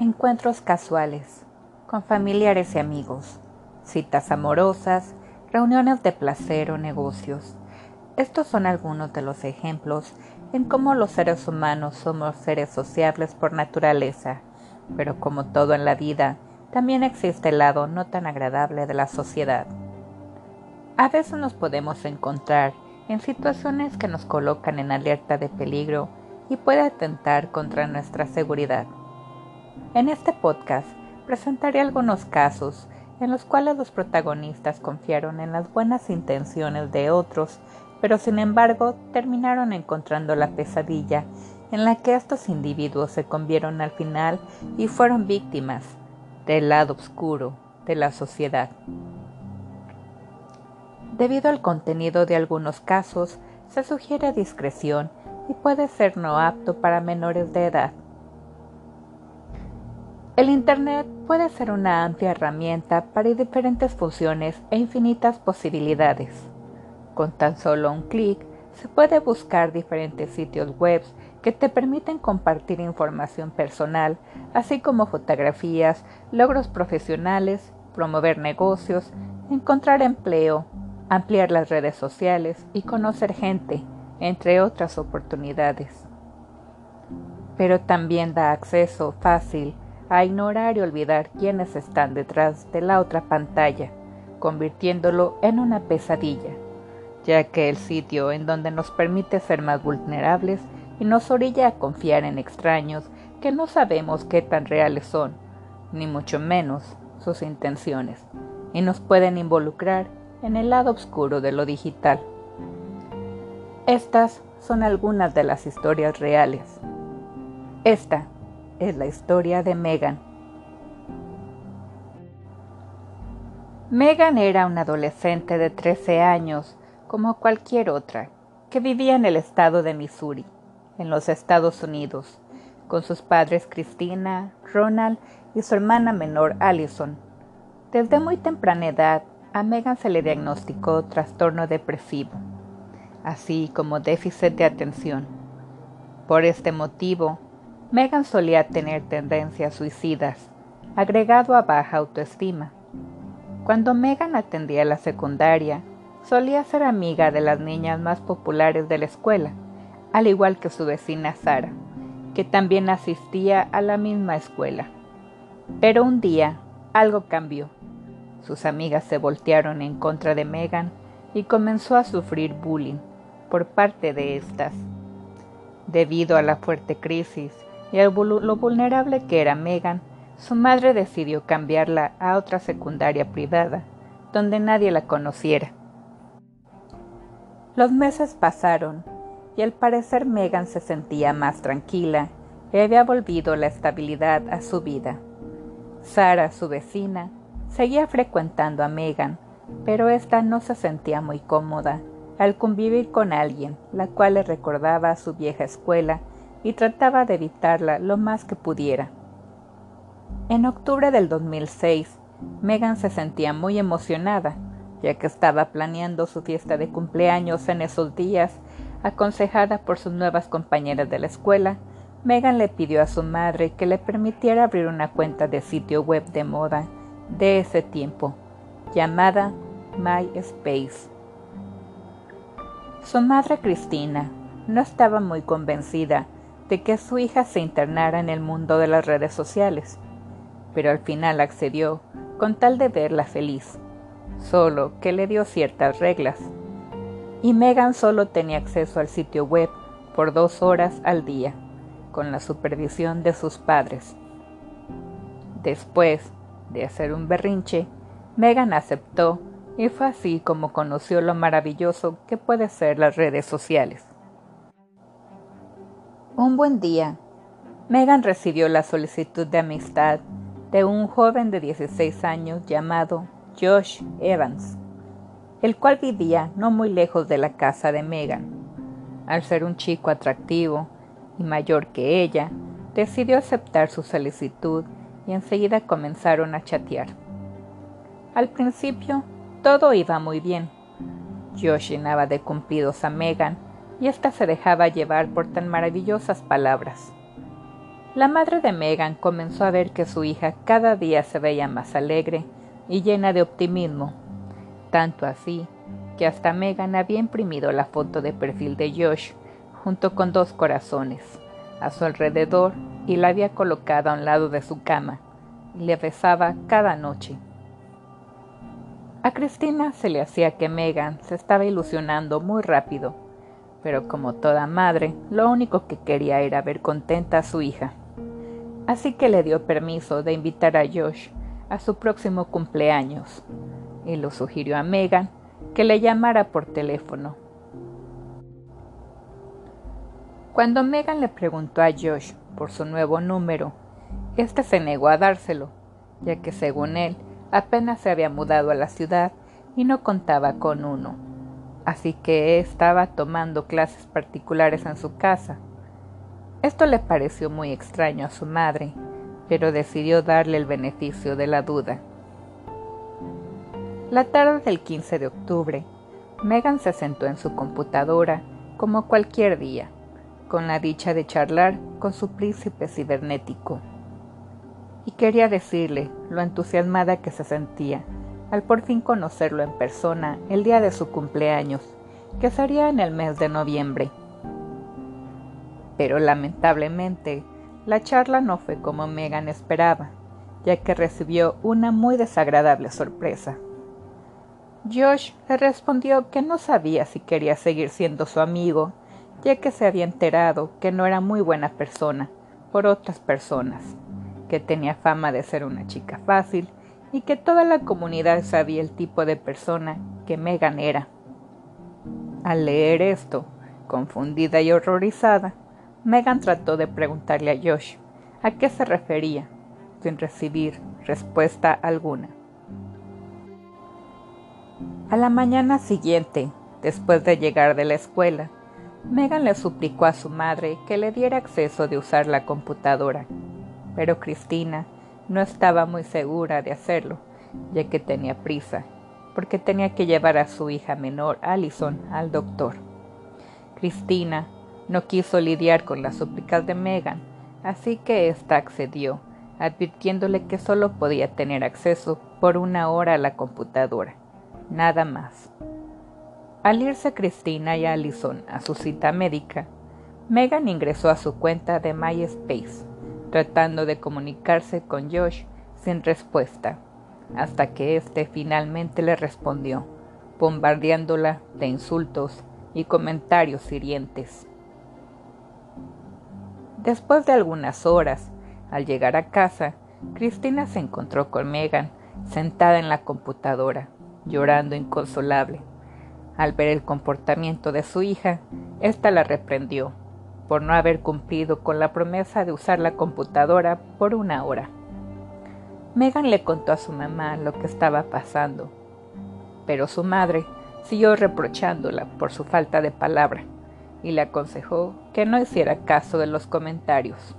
Encuentros casuales, con familiares y amigos, citas amorosas, reuniones de placer o negocios. Estos son algunos de los ejemplos en cómo los seres humanos somos seres sociables por naturaleza, pero como todo en la vida, también existe el lado no tan agradable de la sociedad. A veces nos podemos encontrar en situaciones que nos colocan en alerta de peligro y puede atentar contra nuestra seguridad. En este podcast presentaré algunos casos en los cuales los protagonistas confiaron en las buenas intenciones de otros, pero sin embargo terminaron encontrando la pesadilla en la que estos individuos se convieron al final y fueron víctimas del lado oscuro de la sociedad. Debido al contenido de algunos casos, se sugiere discreción y puede ser no apto para menores de edad. El Internet puede ser una amplia herramienta para diferentes funciones e infinitas posibilidades. Con tan solo un clic se puede buscar diferentes sitios web que te permiten compartir información personal, así como fotografías, logros profesionales, promover negocios, encontrar empleo, ampliar las redes sociales y conocer gente, entre otras oportunidades. Pero también da acceso fácil a ignorar y olvidar quiénes están detrás de la otra pantalla, convirtiéndolo en una pesadilla, ya que el sitio en donde nos permite ser más vulnerables y nos orilla a confiar en extraños que no sabemos qué tan reales son, ni mucho menos sus intenciones, y nos pueden involucrar en el lado oscuro de lo digital. Estas son algunas de las historias reales. Esta es la historia de Megan. Megan era una adolescente de 13 años, como cualquier otra, que vivía en el estado de Missouri, en los Estados Unidos, con sus padres Christina, Ronald y su hermana menor Allison. Desde muy temprana edad, a Megan se le diagnosticó trastorno depresivo, así como déficit de atención. Por este motivo, Megan solía tener tendencias suicidas, agregado a baja autoestima. Cuando Megan atendía la secundaria, solía ser amiga de las niñas más populares de la escuela, al igual que su vecina Sara, que también asistía a la misma escuela. Pero un día algo cambió. Sus amigas se voltearon en contra de Megan y comenzó a sufrir bullying por parte de estas. Debido a la fuerte crisis, y lo vulnerable que era Megan, su madre decidió cambiarla a otra secundaria privada, donde nadie la conociera. Los meses pasaron y al parecer Megan se sentía más tranquila y había volvido la estabilidad a su vida. Sara, su vecina, seguía frecuentando a Megan, pero ésta no se sentía muy cómoda al convivir con alguien, la cual le recordaba a su vieja escuela y trataba de evitarla lo más que pudiera. En octubre del 2006, Megan se sentía muy emocionada, ya que estaba planeando su fiesta de cumpleaños en esos días. Aconsejada por sus nuevas compañeras de la escuela, Megan le pidió a su madre que le permitiera abrir una cuenta de sitio web de moda de ese tiempo, llamada MySpace. Su madre Cristina no estaba muy convencida de que su hija se internara en el mundo de las redes sociales, pero al final accedió con tal de verla feliz, solo que le dio ciertas reglas. Y Megan solo tenía acceso al sitio web por dos horas al día, con la supervisión de sus padres. Después de hacer un berrinche, Megan aceptó y fue así como conoció lo maravilloso que puede ser las redes sociales. Un buen día, Megan recibió la solicitud de amistad de un joven de 16 años llamado Josh Evans, el cual vivía no muy lejos de la casa de Megan. Al ser un chico atractivo y mayor que ella, decidió aceptar su solicitud y enseguida comenzaron a chatear. Al principio, todo iba muy bien. Josh llenaba de cumplidos a Megan y ésta se dejaba llevar por tan maravillosas palabras. La madre de Megan comenzó a ver que su hija cada día se veía más alegre y llena de optimismo, tanto así que hasta Megan había imprimido la foto de perfil de Josh junto con dos corazones a su alrededor y la había colocado a un lado de su cama y le besaba cada noche. A Cristina se le hacía que Megan se estaba ilusionando muy rápido, pero como toda madre, lo único que quería era ver contenta a su hija. Así que le dio permiso de invitar a Josh a su próximo cumpleaños y lo sugirió a Megan que le llamara por teléfono. Cuando Megan le preguntó a Josh por su nuevo número, este se negó a dárselo, ya que según él apenas se había mudado a la ciudad y no contaba con uno, así que estaba tomando clases particulares en su casa. Esto le pareció muy extraño a su madre, pero decidió darle el beneficio de la duda. La tarde del 15 de octubre, Megan se sentó en su computadora como cualquier día, con la dicha de charlar con su príncipe cibernético. Y quería decirle lo entusiasmada que se sentía al por fin conocerlo en persona el día de su cumpleaños, que sería en el mes de noviembre. Pero lamentablemente, la charla no fue como Megan esperaba, ya que recibió una muy desagradable sorpresa. Josh le respondió que no sabía si quería seguir siendo su amigo, ya que se había enterado que no era muy buena persona por otras personas, que tenía fama de ser una chica fácil y que toda la comunidad sabía el tipo de persona que Megan era. Al leer esto, confundida y horrorizada, Megan trató de preguntarle a Josh a qué se refería, sin recibir respuesta alguna. A la mañana siguiente, después de llegar de la escuela, Megan le suplicó a su madre que le diera acceso de usar la computadora, pero Cristina no estaba muy segura de hacerlo, ya que tenía prisa, porque tenía que llevar a su hija menor, Allison, al doctor. Cristina no quiso lidiar con las súplicas de Megan, así que ésta accedió, advirtiéndole que solo podía tener acceso por una hora a la computadora nada más. Al irse Cristina y Allison a su cita médica, Megan ingresó a su cuenta de MySpace, tratando de comunicarse con Josh sin respuesta, hasta que éste finalmente le respondió, bombardeándola de insultos y comentarios hirientes. Después de algunas horas, al llegar a casa, Cristina se encontró con Megan sentada en la computadora, llorando inconsolable. Al ver el comportamiento de su hija, ésta la reprendió por no haber cumplido con la promesa de usar la computadora por una hora. Megan le contó a su mamá lo que estaba pasando, pero su madre siguió reprochándola por su falta de palabra y le aconsejó que no hiciera caso de los comentarios.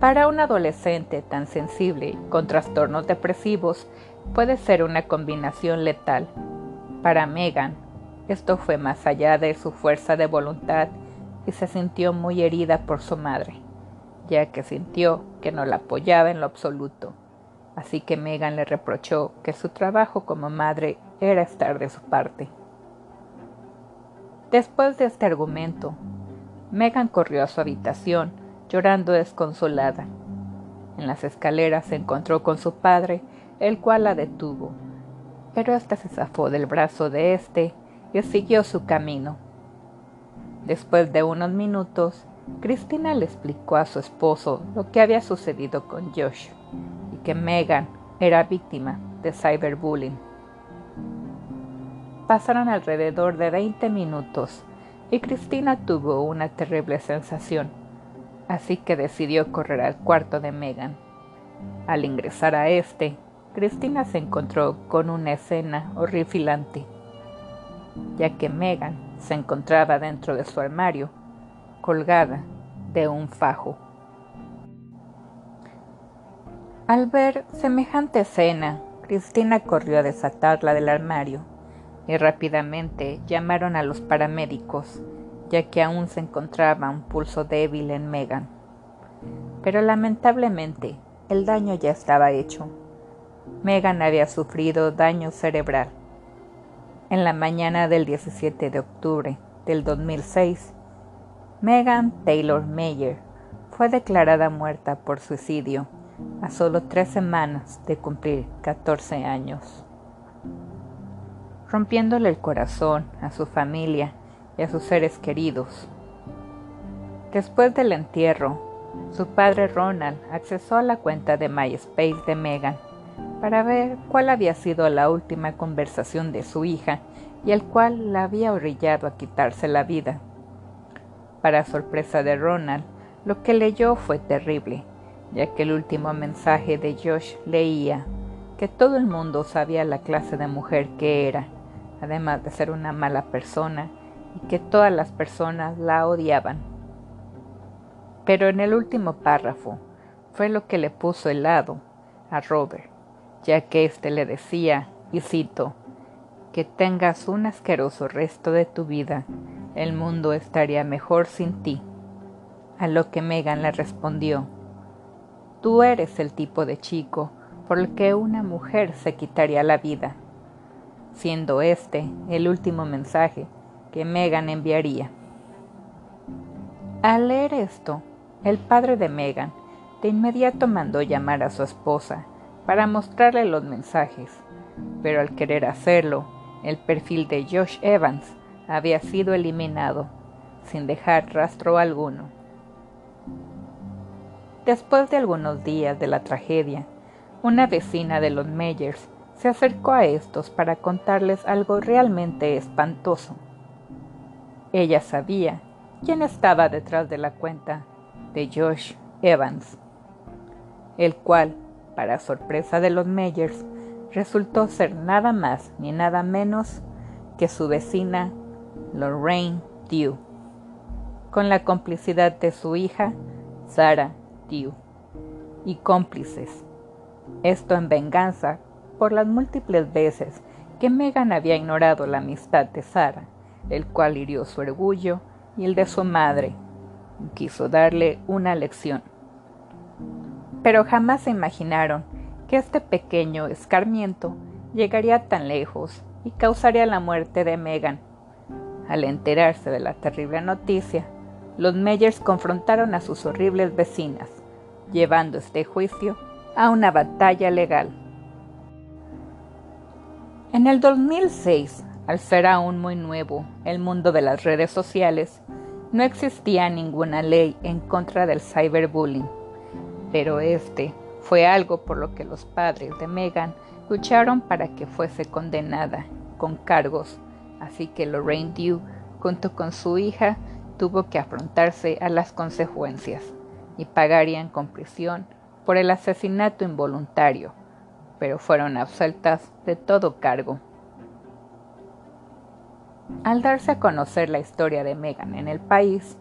Para un adolescente tan sensible con trastornos depresivos puede ser una combinación letal. Para Megan, esto fue más allá de su fuerza de voluntad y se sintió muy herida por su madre, ya que sintió que no la apoyaba en lo absoluto. Así que Megan le reprochó que su trabajo como madre era estar de su parte. Después de este argumento, Megan corrió a su habitación llorando desconsolada. En las escaleras se encontró con su padre, el cual la detuvo, pero ésta se zafó del brazo de éste y siguió su camino. Después de unos minutos, Cristina le explicó a su esposo lo que había sucedido con Josh y que Megan era víctima de cyberbullying. Pasaron alrededor de 20 minutos y Cristina tuvo una terrible sensación así que decidió correr al cuarto de Megan. Al ingresar a este, Cristina se encontró con una escena horripilante, ya que Megan se encontraba dentro de su armario, colgada de un fajo. Al ver semejante escena, Cristina corrió a desatarla del armario y rápidamente llamaron a los paramédicos, ya que aún se encontraba un pulso débil en Megan. Pero lamentablemente el daño ya estaba hecho. Megan había sufrido daño cerebral. En la mañana del 17 de octubre del 2006, Megan Taylor Mayer fue declarada muerta por suicidio a solo tres semanas de cumplir 14 años, rompiéndole el corazón a su familia y a sus seres queridos. Después del entierro, su padre Ronald accesó a la cuenta de MySpace de Megan para ver cuál había sido la última conversación de su hija y el cual la había orillado a quitarse la vida. Para sorpresa de Ronald, lo que leyó fue terrible, ya que el último mensaje de Josh leía que todo el mundo sabía la clase de mujer que era, además de ser una mala persona, y que todas las personas la odiaban. Pero en el último párrafo fue lo que le puso helado a Robert, ya que éste le decía, y cito, que tengas un asqueroso resto de tu vida, el mundo estaría mejor sin ti. A lo que Megan le respondió, Tú eres el tipo de chico por el que una mujer se quitaría la vida, siendo este el último mensaje que Megan enviaría. Al leer esto, el padre de Megan de inmediato mandó llamar a su esposa para mostrarle los mensajes, pero al querer hacerlo, el perfil de Josh Evans había sido eliminado, sin dejar rastro alguno. Después de algunos días de la tragedia, una vecina de los Meyers se acercó a estos para contarles algo realmente espantoso. Ella sabía quién estaba detrás de la cuenta de Josh Evans, el cual, para sorpresa de los Meyers, resultó ser nada más ni nada menos que su vecina Lorraine Dew, con la complicidad de su hija Sarah Dew y cómplices. Esto en venganza por las múltiples veces que Megan había ignorado la amistad de Sarah, el cual hirió su orgullo y el de su madre, quiso darle una lección. Pero jamás se imaginaron que este pequeño escarmiento llegaría tan lejos y causaría la muerte de Megan. Al enterarse de la terrible noticia, los Meyers confrontaron a sus horribles vecinas, llevando este juicio a una batalla legal. En el 2006, al ser aún muy nuevo el mundo de las redes sociales, no existía ninguna ley en contra del cyberbullying, pero este fue algo por lo que los padres de Megan lucharon para que fuese condenada con cargos, así que Lorraine Dew, junto con su hija, tuvo que afrontarse a las consecuencias y pagarían con prisión por el asesinato involuntario, pero fueron absueltas de todo cargo. Al darse a conocer la historia de Megan en el país,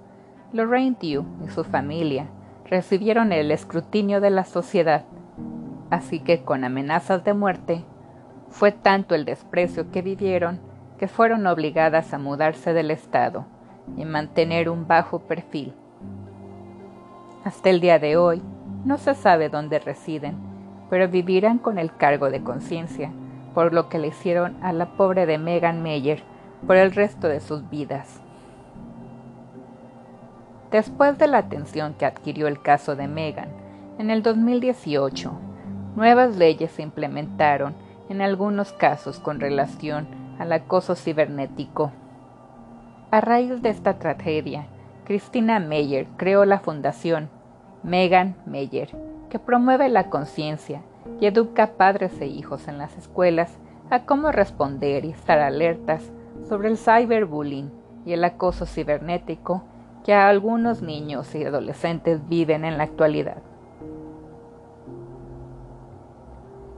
Lorraine Dew y su familia recibieron el escrutinio de la sociedad, así que con amenazas de muerte, fue tanto el desprecio que vivieron que fueron obligadas a mudarse del estado y mantener un bajo perfil. Hasta el día de hoy no se sabe dónde residen, pero vivirán con el cargo de conciencia por lo que le hicieron a la pobre de Megan Meyer por el resto de sus vidas. Después de la atención que adquirió el caso de Megan, en el 2018, nuevas leyes se implementaron en algunos casos con relación al acoso cibernético. A raíz de esta tragedia, Christina Meyer creó la fundación Megan Meyer, que promueve la conciencia y educa a padres e hijos en las escuelas a cómo responder y estar alertas sobre el cyberbullying y el acoso cibernético que algunos niños y adolescentes viven en la actualidad.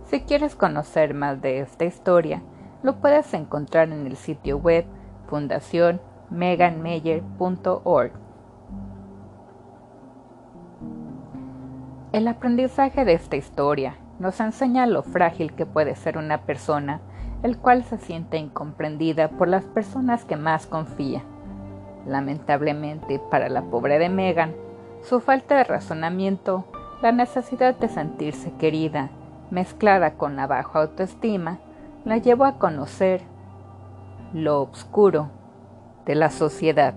Si quieres conocer más de esta historia, lo puedes encontrar en el sitio web fundacionmeganmeyer.org. El aprendizaje de esta historia nos enseña lo frágil que puede ser una persona, el cual se siente incomprendida por las personas que más confía Lamentablemente para la pobre de Megan, su falta de razonamiento, la necesidad de sentirse querida, mezclada con la baja autoestima, la llevó a conocer lo oscuro de la sociedad.